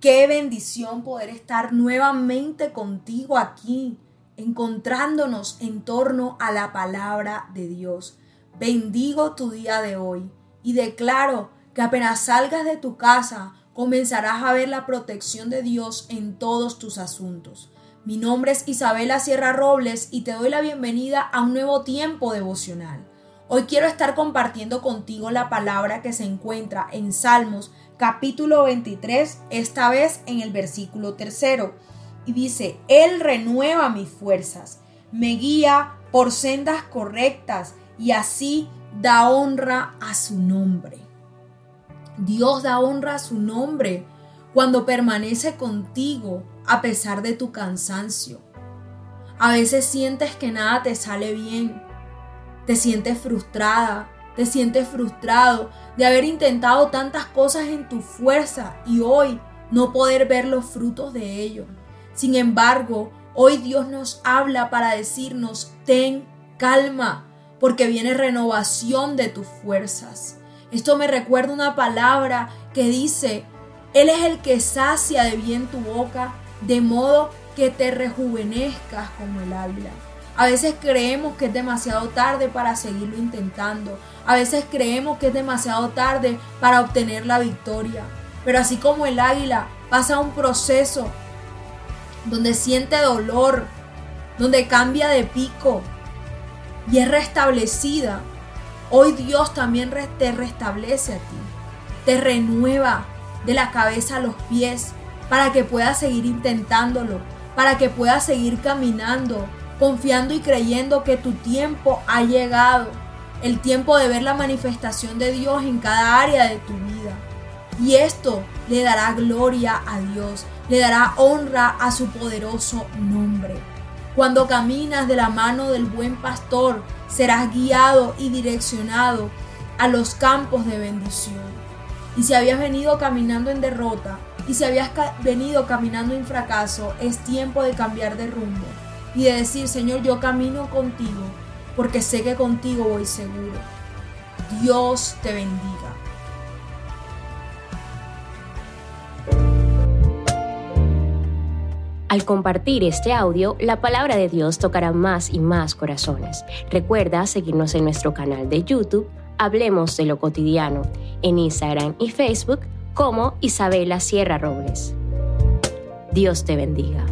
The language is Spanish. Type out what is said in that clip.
Qué bendición poder estar nuevamente contigo aquí, encontrándonos en torno a la palabra de Dios. Bendigo tu día de hoy y declaro que apenas salgas de tu casa, comenzarás a ver la protección de Dios en todos tus asuntos. Mi nombre es Isabela Sierra Robles y te doy la bienvenida a un nuevo tiempo devocional. Hoy quiero estar compartiendo contigo la palabra que se encuentra en Salmos capítulo 23, esta vez en el versículo tercero. Y dice, Él renueva mis fuerzas, me guía por sendas correctas y así da honra a su nombre. Dios da honra a su nombre cuando permanece contigo a pesar de tu cansancio. A veces sientes que nada te sale bien, te sientes frustrada, te sientes frustrado de haber intentado tantas cosas en tu fuerza y hoy no poder ver los frutos de ello. Sin embargo, hoy Dios nos habla para decirnos, ten calma, porque viene renovación de tus fuerzas. Esto me recuerda una palabra que dice, Él es el que sacia de bien tu boca, de modo que te rejuvenezcas como el águila. A veces creemos que es demasiado tarde para seguirlo intentando. A veces creemos que es demasiado tarde para obtener la victoria. Pero así como el águila pasa un proceso donde siente dolor, donde cambia de pico y es restablecida, hoy Dios también te restablece a ti. Te renueva de la cabeza a los pies para que puedas seguir intentándolo, para que puedas seguir caminando confiando y creyendo que tu tiempo ha llegado, el tiempo de ver la manifestación de Dios en cada área de tu vida. Y esto le dará gloria a Dios, le dará honra a su poderoso nombre. Cuando caminas de la mano del buen pastor, serás guiado y direccionado a los campos de bendición. Y si habías venido caminando en derrota, y si habías venido caminando en fracaso, es tiempo de cambiar de rumbo y de decir, Señor, yo camino contigo porque sé que contigo voy seguro. Dios te bendiga. Al compartir este audio, la palabra de Dios tocará más y más corazones. Recuerda seguirnos en nuestro canal de YouTube, Hablemos de lo cotidiano, en Instagram y Facebook como Isabela Sierra Robles. Dios te bendiga.